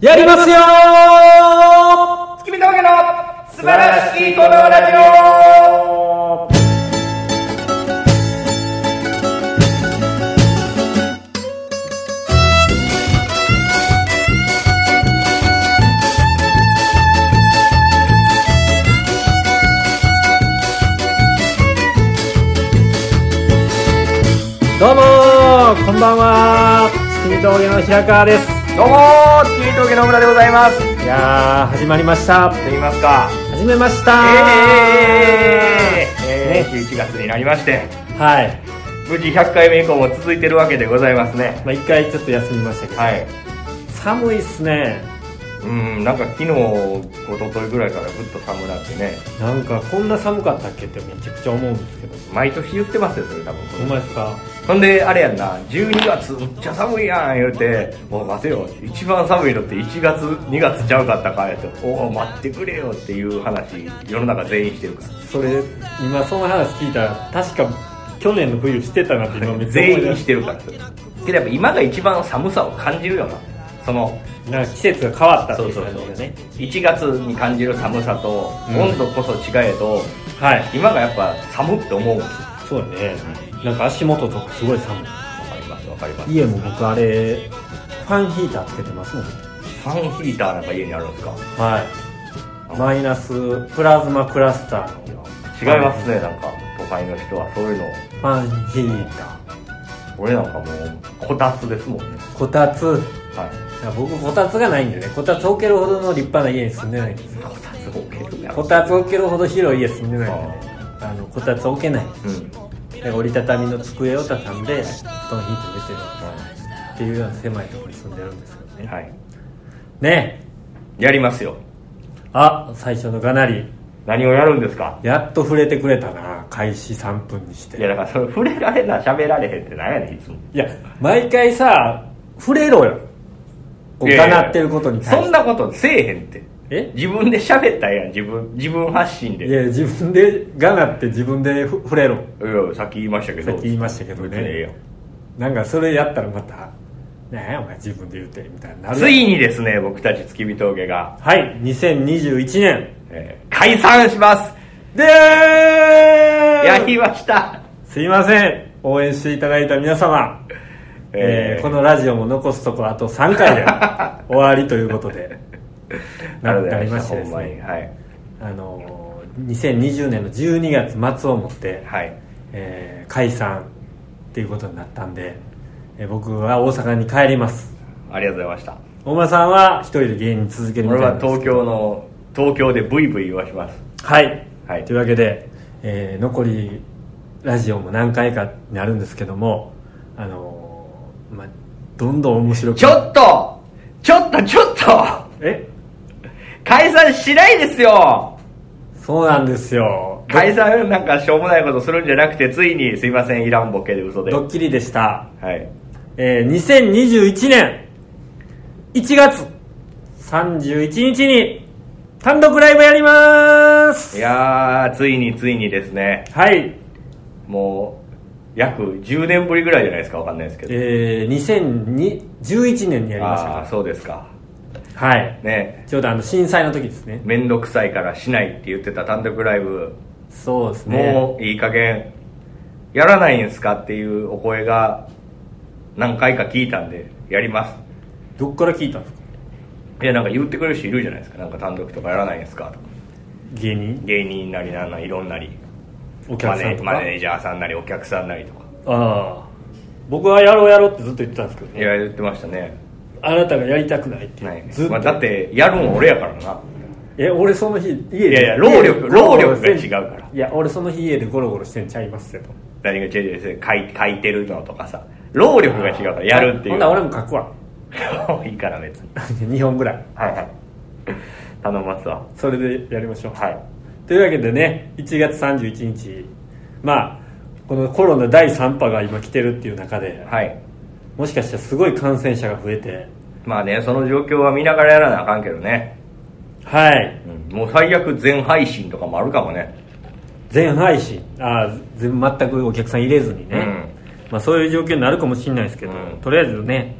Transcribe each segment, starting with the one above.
やりますよー！月見峠の素晴らしきこのラジオどうもー！こんばんは月見峠の平川です。どうもー！月見峠の村でございます。いやー始まりました。と言いますか。始めました。えー、えー、ね11月になりまして。はい。無事100回目以降も続いてるわけでございますね。まあ一回ちょっと休みましたけど、はい。寒いっすねうんなんか昨日一昨日ぐらいからぐっと寒なってね。なんかこんな寒かったっけってめちゃくちゃ思うんですけど。毎年言ってますよそれ多ほんですか？ほんであれやんな。12月むっちゃ寒いやん言うてもう待てよ。一番寒いのって1月2月ちゃうかったかやとおお待ってくれよっていう話世の中全員してるから。それ今その話聞いたら確か去年の冬してたなって今めっちゃ全員してるから。けどやっぱ今が一番寒さを感じるよなそのなんか季節が変わったっていうそうそうそう。感じでね。1月に感じる寒さとうん。温度こそ違えど、はい。今がやっぱ寒って思うわそうね。なんか足元とかすごい寒い。かりますわかります。家も僕あれファンヒーターつけてますもんファンヒーターなんか家にあるんですか？はい。マイナスプラズマクラスターの違いますねなんか。都会の人はそういうの。ファンヒータ俺なんかもうこたつですもんね。ーこたつはい。僕こたつがないんでねこたつ置けるほどの立派な家に住んでないんですよ。こたつ置けるこたつ置けるほど広い家住んでないんでね。あのこたつ置けない。うん。で折りたたみの机を畳んで布団引いて寝てる。っていうような狭いところに住んでるんですけどね、はい。ね。やりますよ。あ最初のがなり。何をやるんですか？やっと触れてくれたな開始3分にして。いやだからそれ触れられな喋られへんってなんやねんいつも。いや毎回さ触れろよこうがなってることに対してそんなことせえへんってえ自分で喋ったやん自分自分発信でいや自分でがなって自分で触れろいやさっき言いましたけどさっき言いましたけどねええなんかそれやったらまた「ねえお前自分で言うて」みたいになついにですね僕たち月見峠が、はい2021年えー解散しますでーやりましたすいません応援していただいた皆様、ええーーこのラジオも残すとこあと3回で 終わりということで。ななりましてですね。はい。あのー2020年の12月末をもって、はい。えー解散っていうことになったんで、えー僕は大阪に帰ります。ありがとうございました。大村さんは一人で芸人続けるみたい俺は東京の東京でブイブイ言わします。はい、はい。というわけで、えー残りラジオも何回かになるんですけどもあのどんどん面白くちょっと！ちょっとちょっと！え？解散しないですよ！そうなんですよ。解散なんかしょうもないことするんじゃなくてついにすいませんいらんボケで嘘で。ドッキリでした、はい。えー2021年1月31日に単独ライブやります。いやーついについにですね。はい。もう約10年ぶりぐらいじゃないですかわかんないですけど。えー、2011年にやりました。ああーそうですか。かはい。ね。ちょうどあの震災の時ですね。面倒くさいからしないって言ってた単独ライブ。そうですね。もういい加減やらないんすかっていうお声が何回か聞いたんでやります。どっから聞いたんですか？いやなんか言ってくれる人いるじゃないですか。なんか単独とかやらないんですかとか。芸人？芸人なりなんなりいろんなりお客さんとか？マネージャーさんなりお客さんなりとか。ああ。僕はやろうやろうってずっと言ってたんですけどね。いや言ってましたね。あなたがやりたくないってないずっと、まあ、だってやるん俺やからな。え俺その日家で。いやいや労力労力が違うから。いや俺その日家でゴロゴロしてんちゃいますよと。何が違う違う違う書い書いてるのとかさ。労力が違うからやるっていう。ほんなら俺も書くわ。いいから別に。2本ぐらい。はいはい。頼みますわ。それでやりましょう。はいというわけでね1月31日まあこのコロナ第3波が今来てるっていう中ではい。もしかしたらすごい感染者が増えてまあねその状況は見ながらやらなあかんけどね、はい。うん、もう最悪全配信とかもあるかもね。全配信。ああ全全くお客さん入れずにね、うん。まあ、そういう状況になるかもしれないですけど、うん。とりあえずね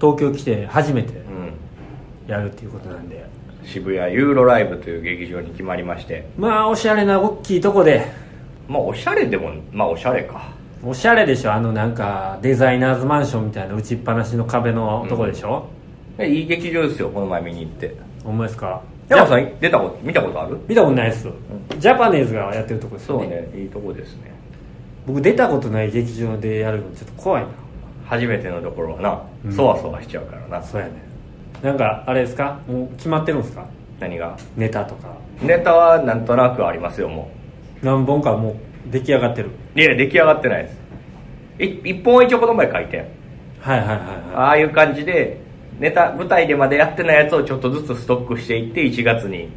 東京来て初めてうん。やるっていうことなんで渋谷ユーロライブという劇場に決まりまして。まあおしゃれな大きいとこで。まあおしゃれでもまあおしゃれか。おしゃれでしょ。あのなんかデザイナーズマンションみたいな打ちっぱなしの壁のとこでしょ、いい劇場ですよこの前見に行って。ほんまですか？山さん出たこと見たことある？見たことないです、ジャパネーズがやってるとこですよそうねねいいとこですね。僕出たことない劇場でやるのちょっと怖いな。初めてのところはな、うん。そわそわしちゃうからな。そうやねなんかあれですか？もう決まってるんですか？何が？ネタとか。ネタはなんとなくありますよも何本かもう出来上がってる。ういや出来上がってないです。い一本は一応この前書いて。んはいはいはいはああいう感じでネタ舞台でまでやってないやつをちょっとずつストックしていって1月に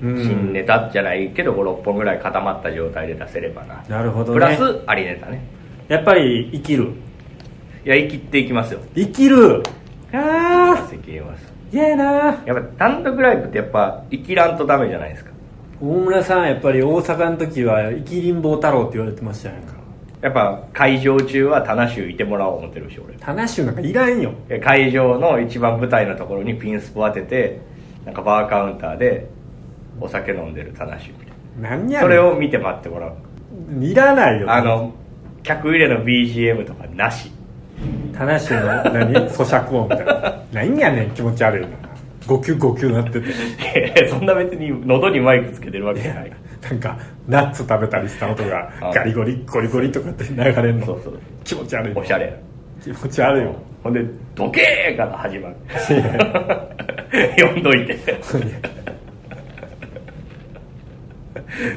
新ネタじゃないけど56本ぐらい固まった状態で出せればな。なるほどね。プラスありネタね。やっぱり生きる。いや生きっていきますよ。生きる。あ生きますあ嫌やな。やっぱ単独ライブってやっぱ生きらんとダメじゃないですか。大村さんやっぱり大阪の時は生きりん坊太郎って言われてましたやんか。やっぱ会場中は棚衆いてもらおう思ってるし俺。棚衆なんかいらんよ。で会場の一番舞台のところにピンスポ当ててなんかバーカウンターでお酒飲んでる棚衆みたいな何やねん。それを見て待ってもらう。いらないよ。あの客入れの BGM とかなし棚衆の？何？咀嚼音みたいな。何やねん？気持ち悪いな号泣号泣なってて。そんな別に喉にマイクつけてるわけじゃない。なんかナッツ食べたりした音があガリゴリゴリゴリとかって流れるの。そうそう。気持ち悪いおしゃれ。気持ち悪いよ。ほんで「どけー!」から始まる。読んどいて「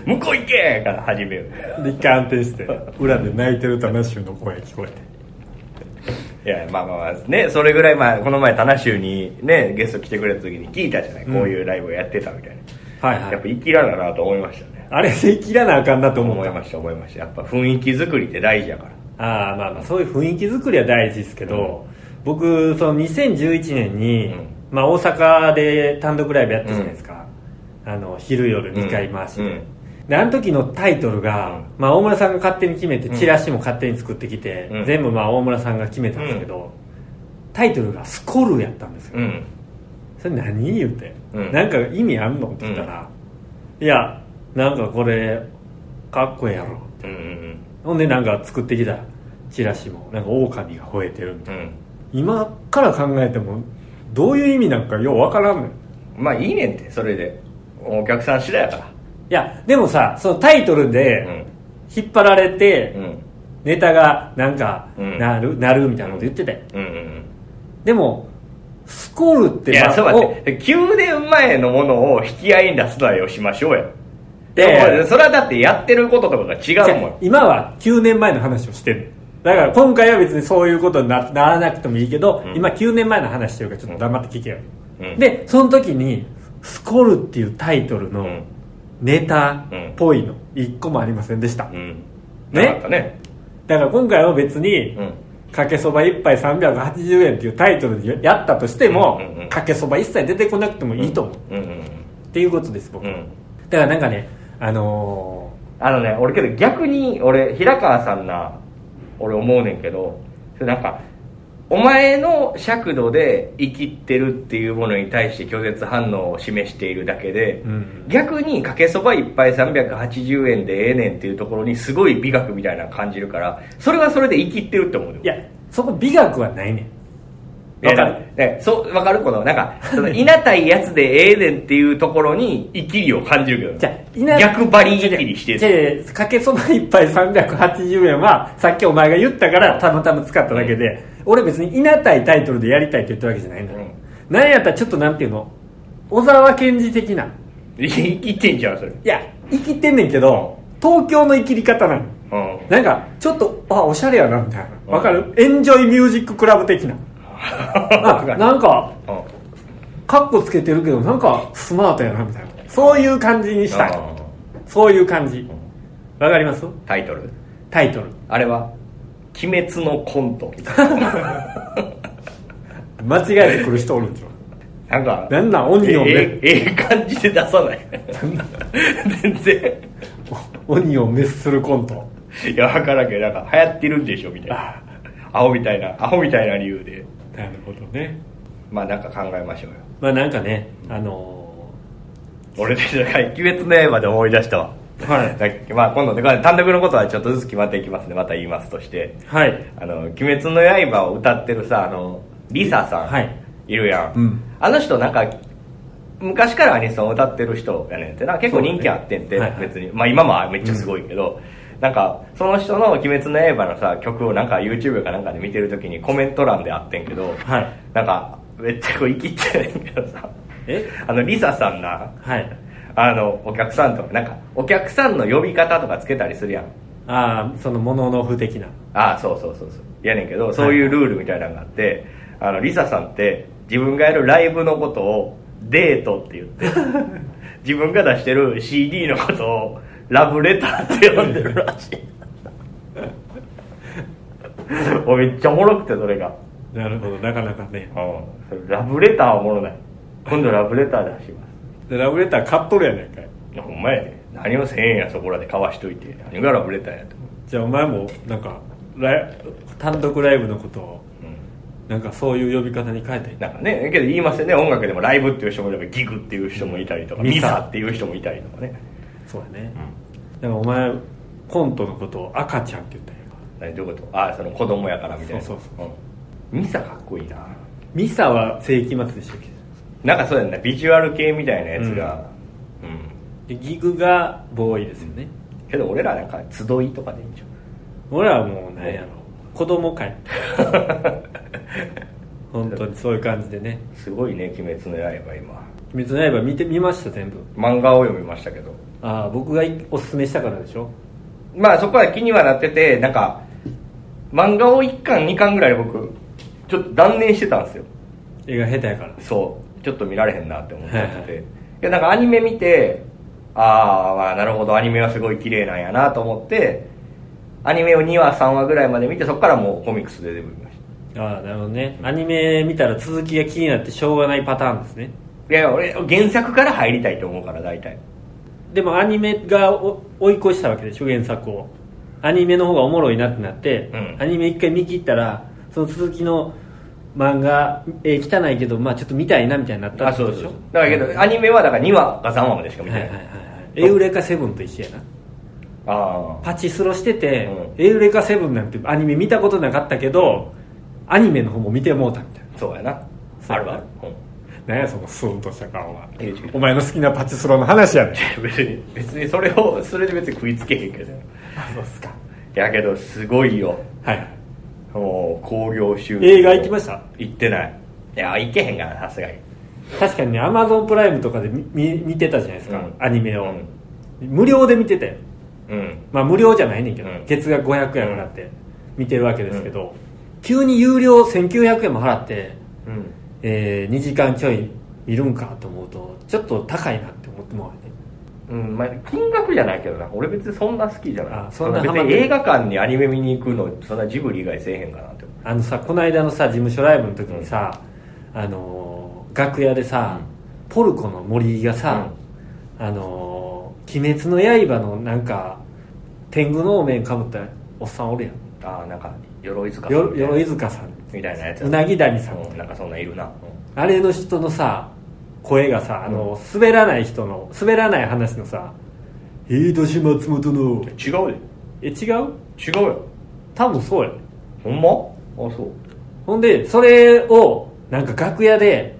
向こう行け!」から始めるで一回安定して裏で泣いてる棚衆の声聞こえていやまあまあまあねそれぐらい、まあ、この前棚州にねゲスト来てくれた時に聞いたじゃない、うん。こういうライブをやってたみたいな、はいはい。やっぱ生きらななと思いましたね。あれで切らなあかんなと思思いました思いました。やっぱ雰囲気作りって大事やから。ああまあまあそういう雰囲気作りは大事ですけど、僕その2011年に、うん。まあ、大阪で単独ライブやったじゃないですか、あの昼夜2回回しで,、うんであの時のタイトルが、うんまあ、大村さんが勝手に決めてうん。チラシも勝手に作ってきて、うん。全部まあ大村さんが決めたんですけど、タイトルが「スコル」やったんですよ、うん。それ何言うて、うん。なんか意味あんの？って言ったら、いやなんかこれかっこええやろ。うんうんほんでなんか作ってきたチラシもなんか狼が吠えてるみたいな、うん。今から考えてもどういう意味なんかようわからんのよ。まあいいねんってそれで。お客さん次第やからいやでもさそのタイトルで引っ張られて、うん。うんネタがなんかうん。なる、なるみたいなこと言ってたよ。うんうんでもスコールっていや、まあそう待って。9年前のものを引き合いに出すのはよしましょうや。いやいやそれはだってやってることとかが違うもん。今は9年前の話をしてる。だから今回は別にそういうことになならなくてもいいけど、うん。今9年前の話してるからちょっと黙って聞けよ、うん。でその時に「スコル」っていうタイトルのうんネタっうんぽいの1個もありませんでした、うん。ね？なかったね。だから今回は別にうん。「かけそば1杯380円」っていうタイトルでやったとしても、うんうんうんかけそば一切出てこなくてもいいと思う、うんうんっていうことです僕、うん。うん。だからなんかねあのあのね、俺けど逆に、俺、平川さんな、俺思うねんけど、それなんか、お前の尺度で生きてるっていうものに対して拒絶反応を示しているだけで、ーうん。逆にかけそば一杯380円でええねんっていうところにすごい美学みたいなの感じるからそれはそれで生きってるって思うよ。いやそこ美学はないねんわかる？ね。そうわかる？このなんかそのいなたいやつでええねんっていうところに生きりを感じるけどじゃあいな逆張り生きりしてじゃあかけそば一杯380円はさっきお前が言ったからたまたま使っただけで、俺別にいなたいタイトルでやりたいって言ったわけじゃないんだよ、うん。なんやったらちょっとなんていうの？小沢健二的な。生きてんじゃんそれ。いや生きてんねんけど東京の生きり方なの。うん。なんかちょっとあおしゃれやなみたいな。わかる、エンジョイミュージッククラブ的なあなんかうん。カッコつけてるけどなんかスマートやなみたいな。そういう感じにしたい。そういう感じ。わかります？タイトル？タイトル。あれは「鬼滅のコント」間違えてくる人おるんちゃなんかうなんなん？オニオンえめえええ感じで出さない。全然。オニオン滅するコント。いや分からんけどなんか流行ってるんでしょみたいな。アホみたいなアホみたいな理由でなるほどね。まあなんか考えましょうよ。まあなんかねあの俺で「鬼滅の刃」で思い出したわ。ーはい。まあ今度でこれ単独のことはちょっとずつ決まっていきますね。また言いますとして。はい。あの「鬼滅の刃」を歌ってるさあのリサさん、はい。いるやん、うん。あの人なんか昔からアニソン歌ってる人やねんってな。結構人気あってんて、ねはいはい。別に。まあ今もめっちゃすごいけど、なんかその人の「鬼滅の刃」のさ曲をなんか YouTube かなんかで見てる時にコメント欄であってんけど、はい。なんかめっちゃこう生きてるんけどさえ？あのリサさんなはい。あのお客さんとかなんかお客さんの呼び方とかつけたりするやん。ああそのモノノフ的な。ああそうそうそうそう。やねんけどそういうルールみたいなのがあって、あのリサさんって自分がやるライブのことをデートって言って 自分が出してる CD のことをラブレターって呼んでるらしい。おめっちゃおもろくてそれが、なるほどなかなかね。うん、ラブレターはおもろない。今度ラブレター出します。でラブレター買っとるやないかい。いやほんまやで。何を1000円やそこらで買わしといて。何がラブレターやと、じゃあお前もなんかライ単独ライブのことをうん。なんかそういう呼び方に変えて。なんかねけど言いますよね。音楽でもライブっていう人もいればギグっていう人もいたりとか、ミサっていう人もいたりとかねそうやね、だからお前コントのことを赤ちゃんって言ったんや。何どういうこと？ああその子供やからみたいな。そうそうう。ん、ミサかっこいいな。ミサは世紀末でしたっけ？なんかそうやんな。ビジュアル系みたいなやつが。うん、でギグがボーイですよね。けど俺らなんか集いとかでいいんじ俺らはもう何やろ。子供会 本当にそういう感じでね。ゃんすごいね「鬼滅の刃」今「鬼滅の刃」見て見ました全部。漫画を読みましたけど。ああ僕がおすすめしたからでしょ？まあそこは気にはなっててなんか漫画を1巻2巻ぐらいで僕ちょっと断念してたんですよ。絵が下手やから。そう。ちょっと見られへんなって思ってて、はいはい。いやなんかアニメ見てああまあなるほど。アニメはすごい綺麗なんやなと思ってアニメを2話3話ぐらいまで見てそこからもうコミックスで全部見ましああなるほどね。アニメ見たら続きが気になってしょうがないパターンですね。たいや俺原作から入りたいと思うから大体。でもアニメがお追い越したわけでしょ原作を。アニメの方がおもろいなってなって、うん。アニメ一回見切ったらその続きの漫画えー汚いけどまあちょっと見たいなみたいになったあってことでしょ？そうそうそう。だからけどアニメはだから2話か3話までしか見てない。い、ははいはいはい。エウレカセブンと一緒やな。ああパチスロしてて、うエウレカセブンなんてアニメ見たことなかったけどアニメの方も見てもうたみたいな。そうやな。そうあるある、うん何やそのスーンとした顔は。お前の好きなパチスロの話やねん。別に別にそれをそれで別に食いつけへんけど。そうっすか。やけどすごいよ。はい。はいもう興行収入。映画行きました？行ってない。いや行けへんからさすがに。確かにねアマゾンプライムとかで見見見てたじゃないですか、うん。アニメを、無料で見てたよ。うん。まあ無料じゃないねんけど、うん。月額500円払って見てるわけですけど、急に有料1900円も払って、うんえ2時間ちょい見るんかと思うとちょっと高いなって思ってもらえてうんまあ、金額じゃないけどな。俺別にそんな好きじゃない。あそんな別に映画館にアニメ見に行くのそんなジブリ以外せえへんかなって。あのさこの間のさ事務所ライブの時にさ、あのー楽屋でさ、ポルコの森がさ、あのー鬼滅の刃」のなんか天狗のお面かぶったおっさんおるやん。ああなんか鎧塚よ鎧塚さんみたいなやつうなぎ谷さん、うんなんかそんなんいるな、あれの人のさ声がさあの、滑らない人の滑らない話のさ「いい年松本のうん、違うで。え違う？違うよ。多分そうや。でほんま？あそう。ほんでそれをなんか楽屋で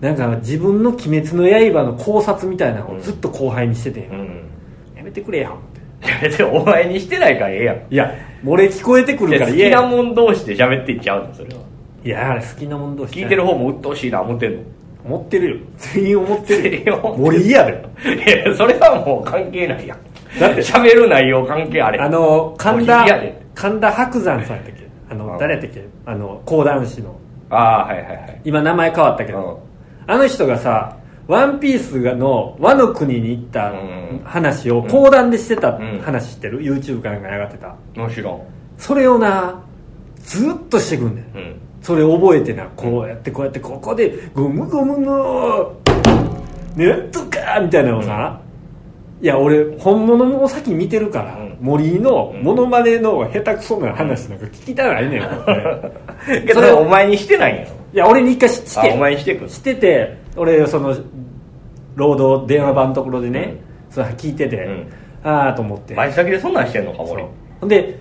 なんか自分の「鬼滅の刃」の考察みたいなのをずっと後輩にしてて、うん、うん、やめてくれやんっていや別にお前にしてないからええやん。いや俺聞こえてくるから好きなももん同士で喋っていっちゃうのそれは。いやあれ好きなもん同士聞いてる方も鬱陶しいな思ってんの。思ってるよ。全員思ってる全員思ってる。森嫌で。いやそれはもう関係ないやん。だって喋る内容関係あれ。あの神田神田伯山さんやったっけ？あのうん。誰やったっけ？あの講談師の。ああはいはいはい。今名前変わったけど、あの人がさ「ワンピースがの和の国に行ったうん。話を講談でしてたうん話知ってる？YouTube かなんかに上がってた。もちろん。それをなずっとしてくんねん。うん。それ覚えてなこうやってこうやってここでゴムゴムのなんとかみたいなのをさ、いや俺本物を先見てるから、うん。森のモノマネの下手くそな話なんか聞きたないねん、けどお前にしてないんやろいや俺に一回して。お前にしてくんしてて俺その労働電話番のところでね、それ聞いてて、うん。ああと思って。前先でそんなんしてんのか俺ほんで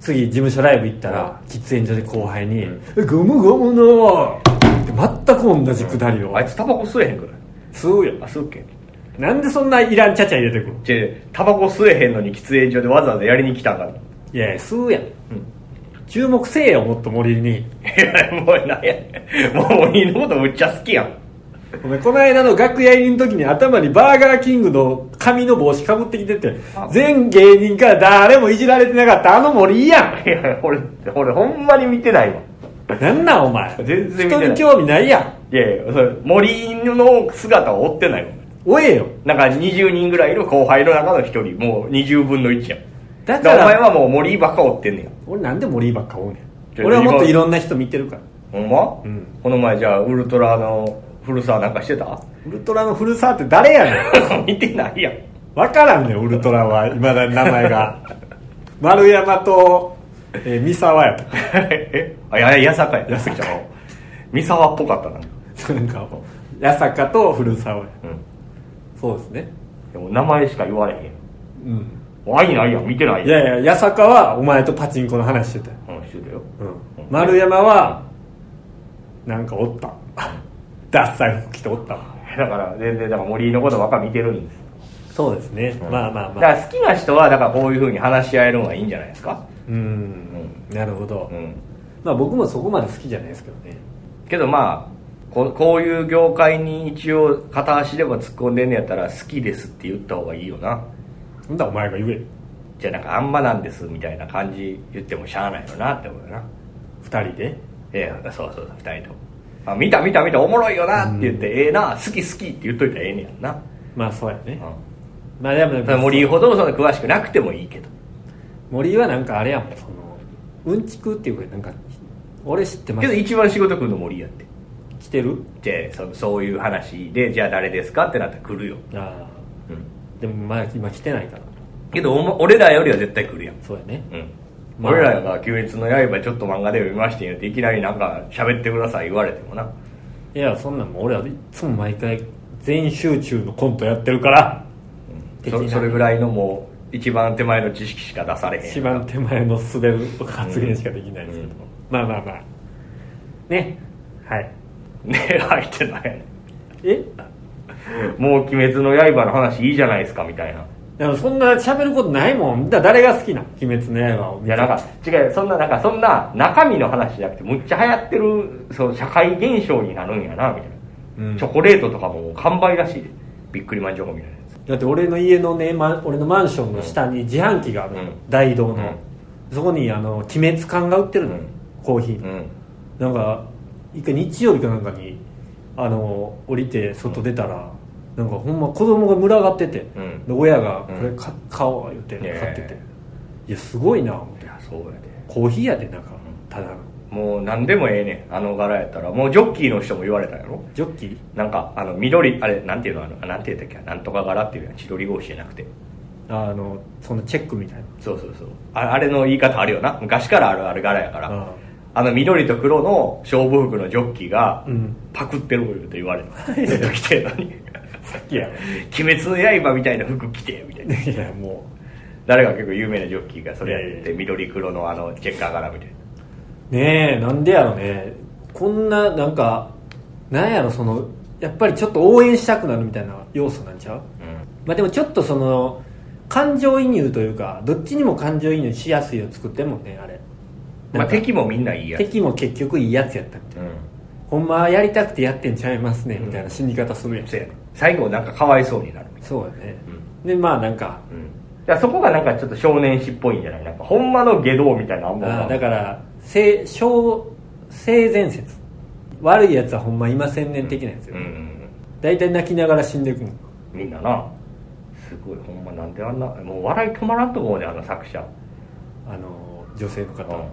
次事務所ライブ行ったら、喫煙所で後輩にうん「えゴムゴムの!」って全く同じくだりを。あいつタバコ吸えへんくない吸うよ。あ吸うっけ？なんでそんないらんちゃちゃ入れてくる？じゃタバコ吸えへんのに喫煙所でわざわざやりに来たんかな。いやいや吸うやん、ん注目せえよもっと森に。い やもうなんや。もう森のことむっちゃ好きやん。お前この間の楽屋入りの時に頭にバーガーキングの紙の帽子かぶってきててあ。全芸人から誰もいじられてなかったあの森やいや俺俺ほんまに見てないわ。んなんなんお前。全然人に興味ないやん。いやいやそれ森の姿を追ってないわ。追えよ。なんか20人ぐらいいる後輩の中の1人。もう20分の1やんだからお前はもう森ばっか追ってんねん俺なんで森ばっか追うねん。俺はもっといろんな人見てるから。ほんま、うん。この前じゃあウルトラの古澤なんかしてた？ウルトラの古澤って誰やねん。見てないやん。分からんねんウルトラは。いまだに名前が。丸山と、えー三沢や。っ たえあややさかや。八坂。三沢っぽかったな。なんか八坂と古澤や。うん。そうですね。でも名前しか言われへん。うん愛ないやん。見てないいやいや八坂はお前とパチンコの話してたよ、うんしてたよ。うん、丸山はなんかおった。ダッサい服着ておったわ。だから全然だから森のことばっか見てるんです。そうですね、うん。まあまあまあ。だから好きな人はだからこういうふうに話し合えるのがいいんじゃないですか？うん。なるほど、うん。まあ僕もそこまで好きじゃないですけどね。けどまあここういう業界に一応片足でも突っ込んでんねやったら好きですって言った方がいいよな。ほんだらお前が言え。じゃあなんかあんまなんですみたいな感じ言ってもしゃあないよなって思うよな。二人で？いやそうそうそう二人と。もあ見た見た見たおもろいよなって言って、ええな。好き好きって言っといたらええねやんな、まあそうやね、うまあでもん、森ほどその詳しくなくてもいいけど。森はなんかあれやもんそのうんちくっていうかなんか俺知ってます？けど一番仕事来るの森やって。来てる？じゃあそそういう話でじゃあ誰ですかってなったら来るよ、ああうん、でもまあ今来てないから。けどおも俺らよりは絶対来るやん。そうやね。うん。まあ。俺らが「鬼滅の刃」ちょっと漫画で読みましてんよっていきなりなんか喋ってください言われてもな。いやそんなんもう俺はいつも毎回全集中のコントやってるから。そそれぐらいのもう一番手前の知識しか出されへん。一番手前の滑る発言しかできないですけど、うん。まあまあまあ。ね。はい。ね入ってない。やねえ？もう「鬼滅の刃」の話いいじゃないですかみたいな。でもそんな喋ることないもん。誰が好きな「鬼滅の刃」をいやなんか違うそんななんかそんな中身の話じゃなくてむっちゃ流行ってるそう社会現象になるんやなみたいな、うん。チョコレートとかも完売らしいで。びっくりマンチョコみたいなやつ。だって俺の家のね、ま、俺のマンションの下に自販機があるの、うん。大道の、うん。そこにあの鬼滅缶が売ってるの、うん。コーヒー、うん。なんか一回日曜日かなんかにあの降りて外出たら、なんかほんま子供が群がってて、うん。で親が「こうん。れ買買おう」言って買ってて、いやすごいな思って。いやそうやで。コーヒーやでなん。かただの。もう何でもええねんあの柄やったら。もうジョッキーの人も言われたやろ？ジョッキー？なんかあの緑あれなんていうの？あのなんて言ったっけ？なんとか柄っていうやん。千鳥格子じゃなくて。あのそのチェックみたいな。そうそうそう。ああれの言い方あるよな。昔からあるある柄やからああの緑と黒の勝負服のジョッキーがうん。パクってるって言われた。ずっと着てるのに。さっきや。鬼滅の刃みたいな服着てみたいな。いやも誰が結構有名なジョッキーがそれやって緑黒のあのチェッカー柄みたいなうねえなんでやろね。こんななんかなんやろそのやっぱりちょっと応援したくなるみたいな要素なんちゃう？まあでもちょっとその感情移入というかどっちにも感情移入しやすいを作ってんもんねあれまあ敵もみんないいやつ。敵も結局いいやつやったみたいな、ほんまはやりたくてやってんちゃいますねみたいな死に方するやん、そうやね。最後なんかかわいそうになるそうやね、でまあなんかな、うん、そこがなんかちょっと少年誌っぽいんじゃない？なんかほんまの下道みたいなのあんまだから性小性善説。悪いやつはほんまいませんねん的なやつよ、うんうん大体泣きながら死んでいくの。うんみんなな。すごい。ほんまなんであんなもう笑い止まらんと思うねあの作者。あの女性の方、うん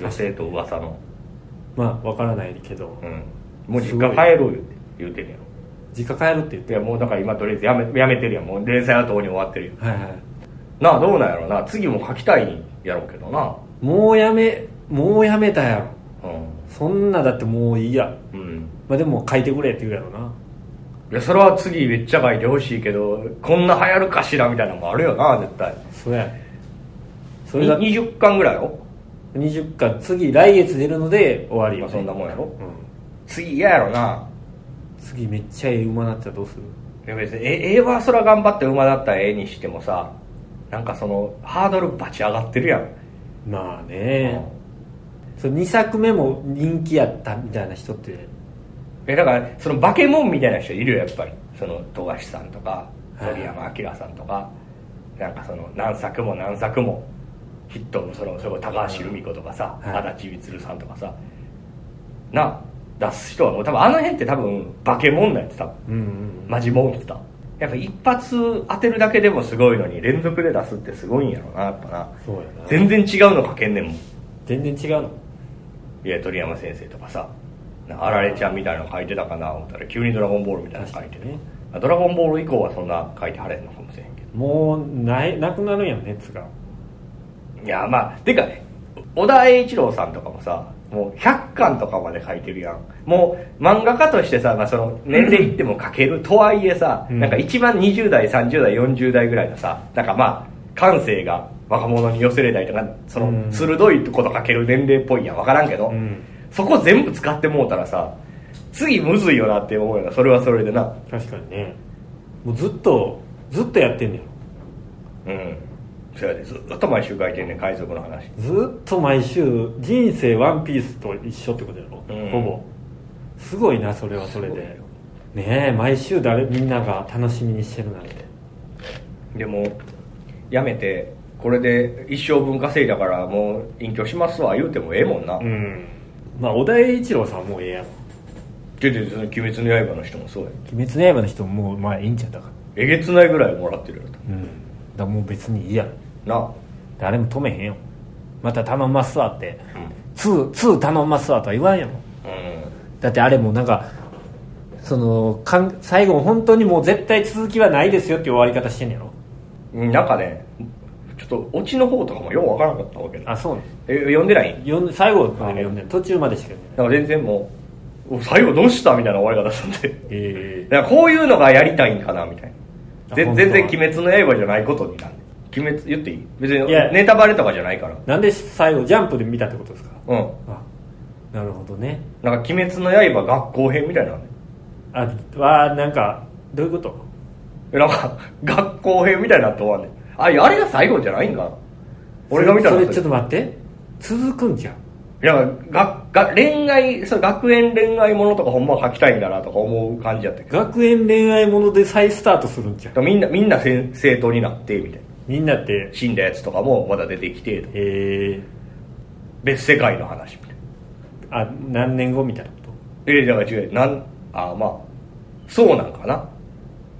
女性と噂の。まあわからないけど、うん。もう実家帰ろうよって言うてるやろ。実家帰るって言っていやもうだから今とりあえずやめやめてるやん。もう連載はとうに終わってるよはいはい。なあどうなんやろな。次も書きたいんやろうけどな。もうやめもうやめたやろ。うん。そんなだってもういいや。うん。まあでも書いてくれって言うやろな。いやそれは次めっちゃ書いてほしいけどこんな流行るかしらみたいなのもあるよな絶対。そうや。それがに20巻ぐらいよ、20巻次来月出るので終わりよ、まあ、そんなもんやろ。うん。次嫌やろな。次めっちゃええ馬なったらどうする？いや別にえ絵はそら頑張って馬だったらええにしてもさなんかそのハードルバチ上がってるやん、まあね、そ2作目も人気やったみたいな人って。えだからそのバケモンみたいな人いるよやっぱり。その富樫さんとかはい。鳥山明さんとか、なんかその何作も何作もヒットのそのそれこそ高橋留美子とかさ、はい。足立満さんとかさな出す人はもう多分あの辺って多分バケモンなんやって多分うんうん。マジモンってたやっぱ一発当てるだけでもすごいのに連続で出すってすごいんやろなやっぱな。そうやな。全然違うの書けんねんも。ん全然違うの？いや鳥山先生とかさあられちゃんみたいなの書いてたかな思ったら急に「ドラゴンボール」みたいなの書いてるあドラゴンボール以降はそんな書いてはれんのかもしれんけもうないなくなるんやん熱が。どいやまあてかね小田栄一郎さんとかもさもう100巻とかまで書いてるやん。もう漫画家としてさ、まあ、その年齢いっても書ける。とはいえさ、うん。なんか一番20代30代40代ぐらいのさなんかまあ感性が若者に寄せれたりとかそのうん。鋭いこと書ける年齢っぽいやん。分からんけど、うん。そこ全部使ってもうたらさ次むずいよなって思うよな。それはそれでな。確かにね。もうずっとずっとやってんねうんそやでずっと毎週書いてんねん海賊の話。んずっと毎週人生ワンピースと一緒ってことやろ、うん。ほぼ。すごいなそれはそれで。ねえ毎週誰みんなが楽しみにしてるなんて。でもやめてこれで一生分稼いだからもう隠居しますわ言うてもええもんな、うん。まあ小田栄一郎さんはもうええやろ。ででその「鬼滅の刃」の人もそうや「鬼滅の刃」の人ももうまあいいんちゃったかえげつないぐらいもらってるよ。うん。だもう別にいいやな。誰も止めへんよ。また頼んますわって。うん。2、2頼んますわとは言わんやろ。うだってあれもなんかそのかん最後本当にもう絶対続きはないですよっていう終わり方してんねやろ。んなんかねちょっとオチの方とかもようわからなかったわけだ。あそうなのえ読んでない？読ん最後まで読んでない。途中までしか読んでない。全然もうお最後どうしたみたいな終わり方すんで。えだからこういうのがやりたいんかなみたいな。全然「鬼滅の刃」じゃないことになんで鬼滅言っていい？別にいや。ネタバレとかじゃないから。ー、なんで最後ジャンプで見たってことですか？うん。あなるほどね。なんか「鬼滅の刃」学校編みたいなのね。あはなんかどういうこと？えなんか 学校編みたいになって終わんねんあいやあれが最後じゃないんかな。俺が見たのそれそれちょっと待って。続くんじゃん。いやがが恋愛それ学園恋愛ものとかほんまは書きたいんだなとか思う感じやったけど。学園恋愛もので再スタートするんじゃん。みんなみんなせ正当になってみたいなみんなって死んだやつとかもまだ出てきてえ別世界の話みたいな。ー、あ何年後みたいなこええだから違う。なんあまあそうなんかな。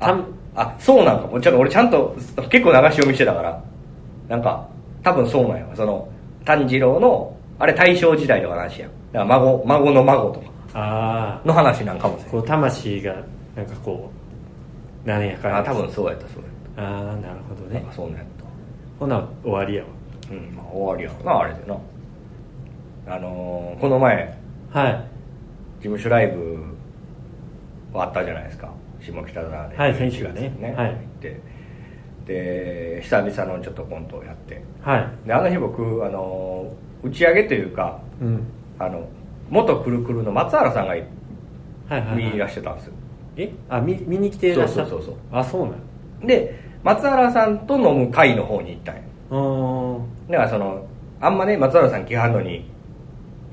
ああそうなんかも。ちょっと俺ちゃんと結構流し読みしてたから。なんか多分そうなんやその炭治郎のあれ大正時代の話やん。だから孫孫の孫とか。の話なんかもしれあこう魂がなんかこう何やかんあ多分そうやったそうやっああなるほどたなんね。かそんなんやっほな終わりやわ。たうんまあ終わりやろなあれでな。あのーこの前はい。事務所ライブはあったじゃないですか。下北沢で。はい先週がね。はい。行って。で久々のちょっとコントをやって。はい。であの日僕あの打ち上げというかうん。あの元くるくるの松原さんがはいはい、見にいらはい、してたんですよ。え？あ見見に来ていらっしゃそうそうそうそう。あそうなんで松原さんと飲む会の方に行ったんやうー。んだからそのあんまね松原さん来はんのに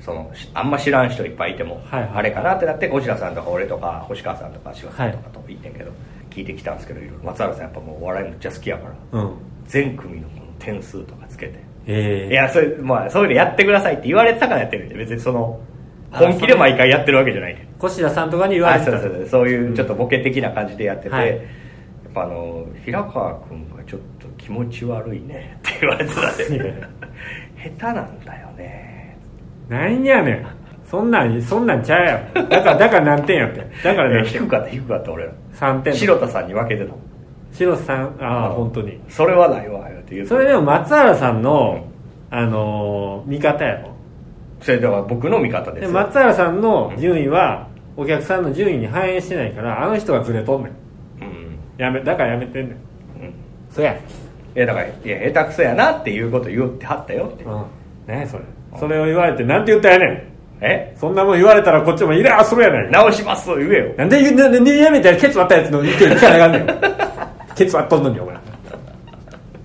そのしあんま知らん人いっぱいいても、はいはい。あれかなってなって小白さんとか俺とか星川さんとか柴さんとかと言ってんけど、聞いてきたんですけど松原さんやっぱもうお笑いむっちゃ好きやからうん。全組のこの点数とかつけて。ええいやそれまあそういうのやってくださいって言われてたからやってるんで別にその本気で毎回やってるわけじゃないね小田さんとかに言わあれてた。そうそうそう。そういうちょっとボケ的な感じでやってて、はい。やっぱあの平川君がちょっと気持ち悪いね って言われてたんで下手なんだよね。なんやねん。そんなんそんなんちゃうやろだからだから何点やって。だから何点？低かった低かった俺。ら3点。白田さんに負けてた白さん？ああうん。本当に。それはないわって言うそれでも松原さんの、あのー味方やろそれでは僕の見方でです松原さんの順位はお客さんの順位に反映してないからあの人がずれとんねんうんやめだからやめてんねんうん。そや。いやだからいや下手くそやなっていうこと言ってはったよって。うん。何やそれ。それを言われてなんて言ったやねん。え？そんなもん言われたらこっちもイラーするやないか直しますと言えよ。なんで言うなんでやめたらケツ割ったやつの意見聞かなあかんねん。ケツ割っとんのにお前。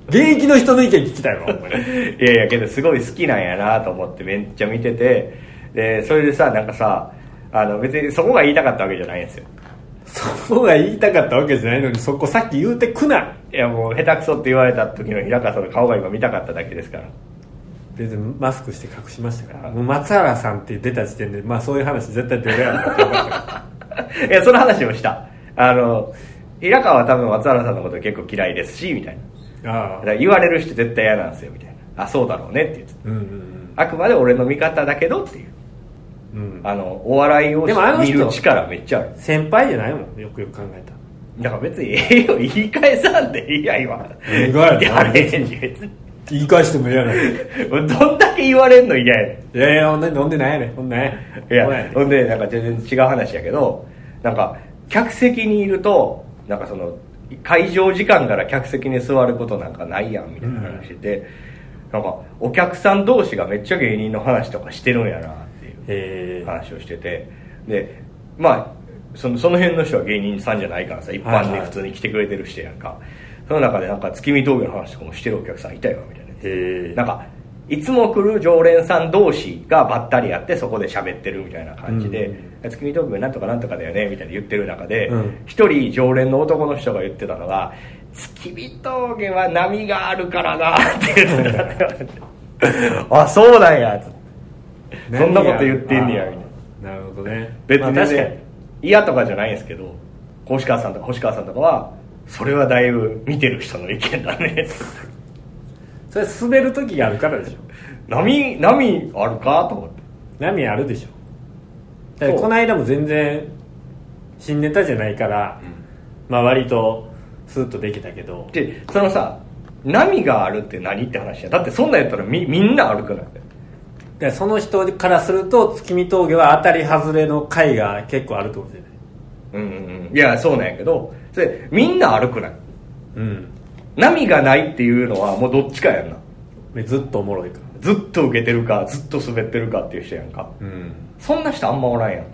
現役の人の意見聞きたいわお前。いやいやけどすごい好きなんやなと思ってめっちゃ見てて。でそれでさなんかさあの別にそこが言いたかったわけじゃないんですよそこが言いたかったわけじゃないのにそこさっき言うてくな。いやもう下手くそって言われた時の平川さんの顔が今見たかっただけですから。別にマスクして隠しましたから。もう松原さんって出た時点でまあそういう話絶対出るやろって分かったから いやその話をした。あの平川は多分松原さんのこと結構嫌いですしみたいな。あ言われる人絶対嫌なんですよみたいな。あそうだろうねって言ってうんうん。あくまで俺の味方だけどっていうあのお笑いをでもあの人見る力めっちゃある。先輩じゃないもんよくよく考えたら。だから別にええよ。言い返さんでいいや今。意外いやあれ別に。別に言い返しても嫌な。いどんだけ言われんの嫌やねいやいやほんで飲んでないやねん。ほんなんやん。いやほんなんやねん。ほんでなんか全然違う話やけどなんか客席にいるとなんかその会場時間から客席に座ることなんかないやんみたいな話で、なんかお客さん同士がめっちゃ芸人の話とかしてるんやな話をしてて。でまあそのその辺の人は芸人さんじゃないからさ一般で普通に来てくれてる人やんか、その中でなんか月見峠の話とかもしてるお客さんいたよ。みたいななんかいつも来る常連さん同士がばったりやってそこで喋ってるみたいな感じで「月見峠なんとかなんとかだよね」みたいな言ってる中でうん。一、人常連の男の人が言ってたのが「月見峠は波があるからな」って言ってた。あそうなんやつってそんなこと言ってんねやみたいな。なるほどね。別にまあ確かにね嫌とかじゃないんですけど星川さんとか星川さんとかはそれはだいぶ見てる人の意見だね。それ滑る時があるからでしょ。波波あるかと思って。波あるでしょ。だこの間も全然新ネタじゃないから、まあ割とスッとできたけど。でそのさ波があるって何って話や。だってそんなんやったらみみんな歩くないでその人からすると月見峠は当たり外れの回が結構あるかもしれないうんうんうん。いやそうなんやけどそれみんな歩くないうん。波がないっていうのはもうどっちかやんな。でずっとおもろいか。らずっと受けてるかずっと滑ってるかっていう人やんか。うん。そんな人あんまおらんやん。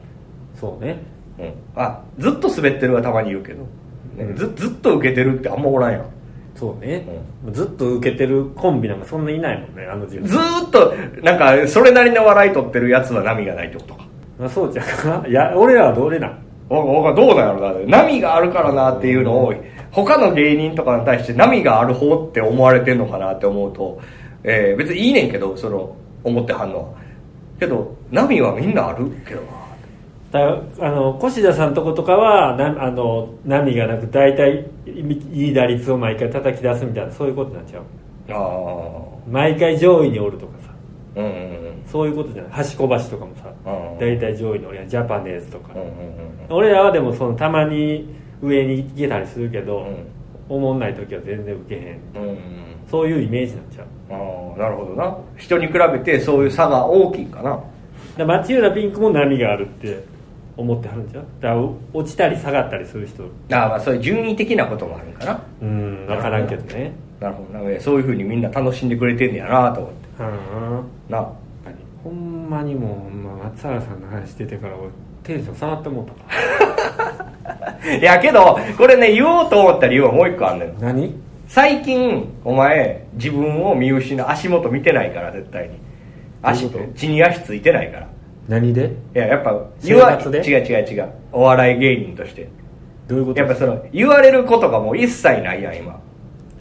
そうね。うん、あずっと滑ってるはたまに言うけど、ねうん。ずずっと受けてるってあんまおらんやんそうね、ずっと受けてるコンビなんかそんないないもんねあの時ずーっとなんかそれなりの笑い取ってるやつは波がないってことか。まあそうじゃか いや俺らはどれなん？わわどうなんやろな。波があるからなっていうのを他の芸人とかに対して波がある方って思われてんのかなって思うと、えー別にいいねんけどその思ってはんのは。けど波はみんなある？けどなだあの越田さんとことかはなあの波がなく大体いい打率を毎回叩き出すみたいなそういうことになっちゃう。あ毎回上位におるとかさ。あうんうんうん。そういうことじゃない。端小橋とかもさうん大体上位におるやん。ジャパネーズとか、うんうん俺らはでもそのたまに上に行けたりするけど、うん。おもんない時は全然受けへんうんうんうん。そういうイメージになっちゃう。ああなるほどな。人に比べてそういう差が大きいかな。で町浦ピンクも波があるって思ってはるんちゃう？だから落ちたり下がったりする人。ああまあそういう順位的なこともあるんかな。うん分からんけどね。なるほど。なそういうふうにみんな楽しんでくれてんねやなと思ってうんなほんまにもうま松原さんの話しててから俺テンション下がってもうたわいやけど。これね言おうと思った理由はもう一個あんねん何最近お前自分を見失う足元見てないから絶対に足地に足ついてないからい何で？ややっぱ言で？違う違う違う。お笑い芸人として。どういうこと？やっぱその言われることがもう一切ないやん今。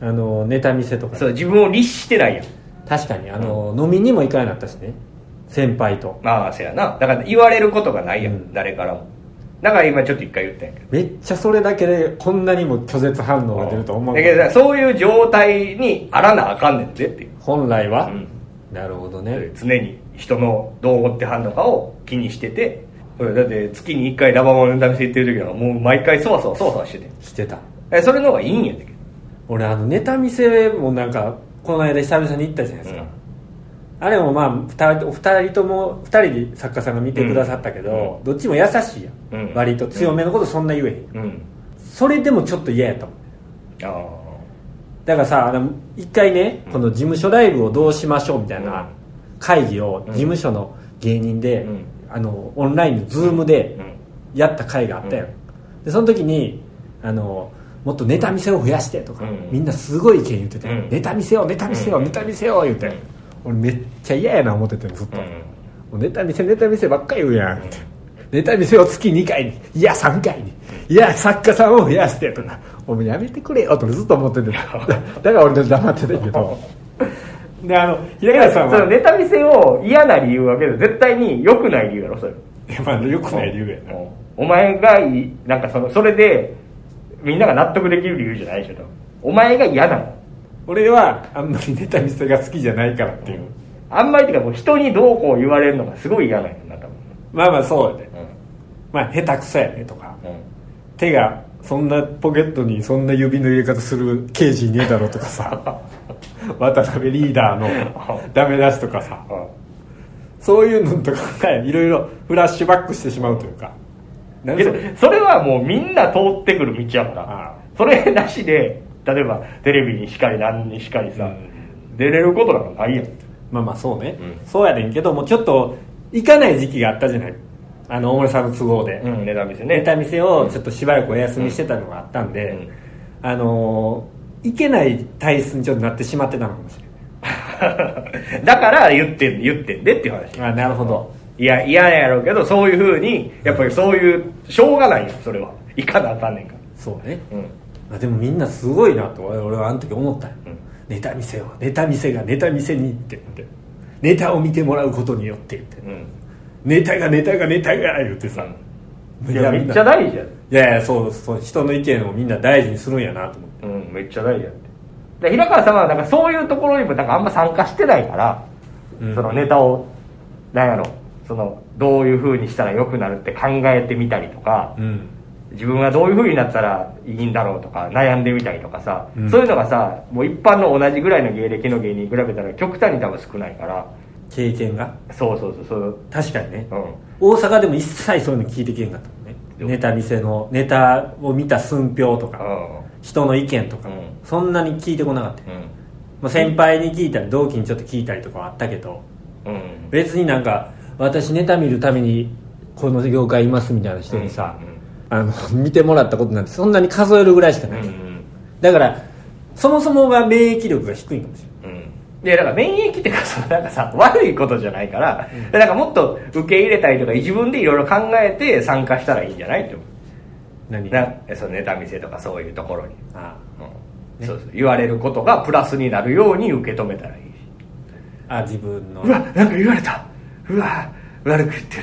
あのネタ見せとか。そう自分を律してないやん。確かにあの、飲みにも行かなくなったしね。先輩と。まあせやな。だから言われることがないやん、うん。誰からも。だから今ちょっと一回言ったんやけど。めっちゃそれだけでこんなにも拒絶反応が出ると思う。だけどそういう状態にあらなあかんねんでっていう、本来は、うん。なるほどね。常に人のどう思ってはんのかを気にしててだって月に1回ラバマのネタ見せ行ってる時はもう毎回そわそわそわそわしてて。してた。えそれの方がいいんやで。俺あのネタ見せもなんかこの間久々に行ったじゃないですか、あれもまあ二人お二人とも二人で作家さんが見てくださったけど、どっちも優しいやん、うん。割と強めのことそんな言えへん、うん。それでもちょっと嫌やったもんあだからさあの一回ねこの事務所ライブをどうしましょうみたいな会議を事務所の芸人で、うん。あのオンラインのズームでやった会があったよ、でその時にあのもっとネタ見せを増やしてとか、うん。みんなすごい意見言ってて、うん。ネタ見せようネタ見せよネタ見せよう言って、うん。俺めっちゃ嫌やな思っててずっと、うん。もうネタ見せネタ見せばっかり言うやん。って、ネタ見せを月2回にいや3回にいや作家さんを増やしてとか。お前やめてくれよとずっと思ってて。だから俺黙ってたけどであの平川さんは？そのネタ見せを嫌な理由はけど絶対に良くない理由やろそれ。まあよくない理由やな。うん。お前がいいなんかそのそれでみんなが納得できる理由じゃないでしょお前が嫌なの俺はあんまりネタ見せが好きじゃないからっていう、あんまりっていうかもう人にどうこう言われるのがすごい嫌なんやな多分まあまあそうやで。うまあ下手くそやねとか。んうん。手がそんなポケットにそんな指の入れ方する刑事いねえだろとかさ。渡辺リーダーの ダメ出しとかさ。そういうのとかがいろいろフラッシュバックしてしまうというか。何けどそれはもうみんな通ってくる道やからそれなしで例えばテレビにしかり何にしかりさ、出れることなんかないやん。まあまあそうね、うん。そうやねんけどもうちょっと行かない時期があったじゃないあの大森さんの都合で、うん。ネタ見せね。ネタ見せをちょっとしばらくお休みしてたのがあったんで、うん。あのー行けない体質にちょっとなってしまってたのかもしれ だから言ってん言ってんでっていう話。ないあなるほど。いや嫌やろうけどそういうふうにやっぱりそういうしょうがないよそれは。行かなあかんねんかそうね、らうん。まあ、でもみんなすごいなと俺俺はあの時思ったよ、うん。ネタ見せをネタ見せがネタ見せに行ってって。ネタを見てもらうことによってって。うんネタがネタがネタが言ってさ、いやめっちゃだ大事やいやいやそうそう人の意見をみんな大事にするんやなと思って。うんめっちゃ大事やって。で平川さんはなんかそういうところにもなんかあんま参加してないから、うん。そのネタをなんやろそのどういうふうにしたら良くなるって考えてみたりとか、うん。自分はどういうふうになったらいいんだろうとか悩んでみたりとかさ、うん。そういうのがさもう一般の同じぐらいの芸歴の芸人に比べたら極端に多分少ないから経験が？そうそうそう。そう。確かにね、うん。大阪でも一切そういうの聞いてけんかったもんね。うんネタ見せのネタを見た寸評とか、う人の意見とか、うん。そんなに聞いてこなかったよ、ん。まあ、先輩に聞いたり同期にちょっと聞いたりとかはあったけどうん。うん別になんか私ネタ見るためにこの業界いますみたいな人にさ、うんあの見てもらったことなんてそんなに数えるぐらいしかない、うんうん。だからそもそもが免疫力が低いかもしれないうんいやだから免疫っていうかそのなんかさ悪いことじゃないから、だからもっと受け入れたりとか自分でいろいろ考えて参加したらいいんじゃないって思う。何？なそのネタ見せとかそういうところに、あうん。そうそう。言われることがプラスになるように受け止めたらいいし。あ自分の。うわなんか言われた。うわ悪く言ってる。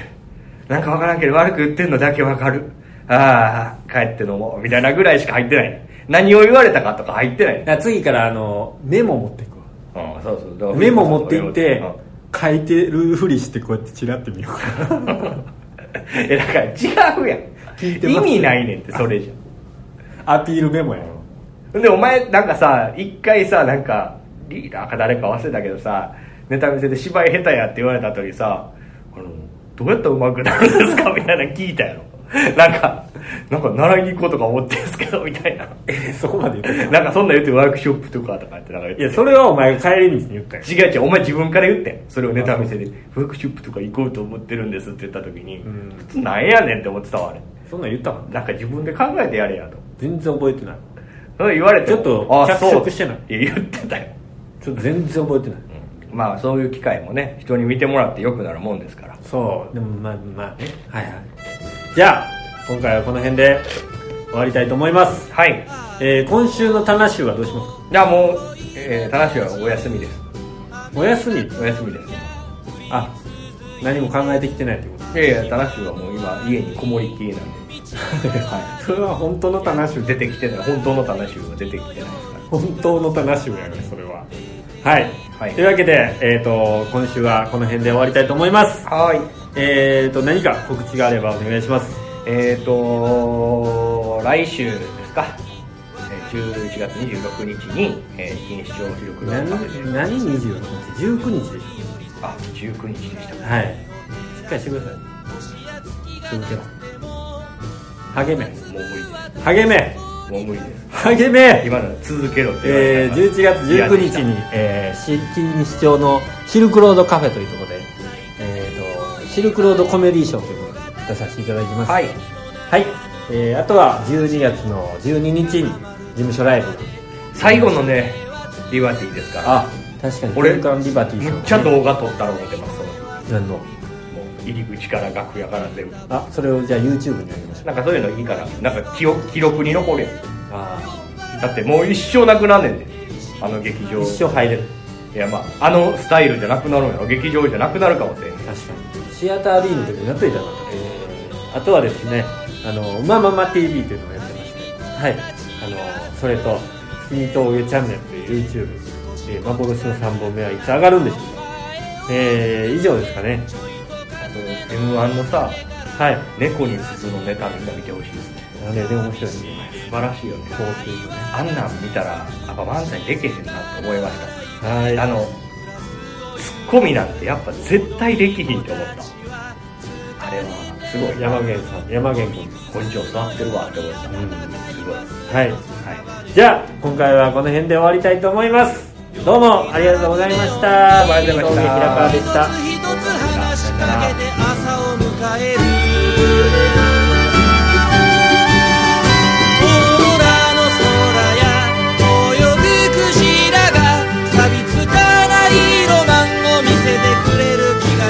なんかわからんけど悪く言ってんのだけわかる。ああ帰って飲もう。みたいなぐらいしか入ってない。ね何を言われたかとか入ってない。次からあのメモ持っていくわうんそうそう。メモ持っていってうん書いてるふりしてこうやってチラって見よう。か なえだから違うやん。聞いて意味ないねんってそれじアピールメモやろでお前なんかさ一回さなんかリーダーか誰か忘れたけどさネタ見せで芝居下手やって言われた後にさあのどうやったら上手くなるんですか？みたいなの聞いたやろ なんかなんか習いに行こうとか思ってんすけどみたいな。えそこまで言ってたなんかそんなん言ってワークショップとかとかってなんか言っていやそれはお前が帰り道に言ったよ。違う違うお前自分から言って。んそれをネタ見せでワークショップとか行こうと思ってるんですって言った時に、ん。普通なんやねんって思ってたわあれ。そんなん言ったもんなんか自分で考えてやれやと。全然覚えてない。それ言われてちょっと脚色してない。いや言ってたよ、ちょっと全然覚えてない。うん。まあそういう機会もね人に見てもらってよくなるもんですから。そう。でもまあまあね。はいはいじゃあ今回はこの辺で終わりたいと思います、はい。えー今週の棚集はどうしますか？じゃあもう、えー、田無はお休みです。お休み？お休みです。あ何も考えてきてないってこと？いやいや田無はもう今家にこもりっきりなんで、はそれは本当の棚集い、出てきてない。本当の田無は出てきてないですか本当の棚集やねそれは。はい、はい。というわけで、えー、と今週はこの辺で終わりたいと思います。らはいえー、と何か告知があればお願いします。えーと来週ですか。えー11月26日に、えー、錦糸町広く何カフェで何26日19日でしあ19日でした。はい。しっかりしてください。続けろ励め。もう無理。で励め。すもう無理です。励め。今の続けろって言わえー、れたから。11月19日に、えー、し紀西町のシルクロードカフェというところで、シルクロードコメディショーということで出させていただきます。はい。はい、えー、あとは12月の12日に事務所ライブ。最後のねリバティですから。あ確かに。俺空間リバティさんむっちゃ動画撮ったら思ってますその日何の？入り口から楽屋から全部。あそれをじゃあ YouTube にあげましょう。なんかそういうのいいから。なんか記憶記録に残るやんあだってもう一生なくなんねんで。あの劇場。あ一生入れる。いやまああのスタイルじゃなくなるんやろ。劇場じゃなくなるかもしれん。確かにシアター D の時にやっといたかった、えーあとはですね「あのうままま TV」というのをやってまして。はい。あのそれと「住峠チャンネル」という YouTube、えー幻の3本目はいつ上がるんでしょうか。えー以上ですかね。あと m 1のさはい。猫に鈴のネタみんな見てほしいですね。あれで面白いね。素晴らしいよね。香水とね。あんなん見たらやっぱ漫才できへんなって思いました。はい。あのコミなんてやっぱ絶対できひんって思った。あれはすごい。山源さん山源君根性座ってるわって思った、うんすごい。はい。はい。じゃあ今回はこの辺で終わりたいと思います。どうもありがとうございました。ありがとうございました。峠平川でした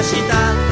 した。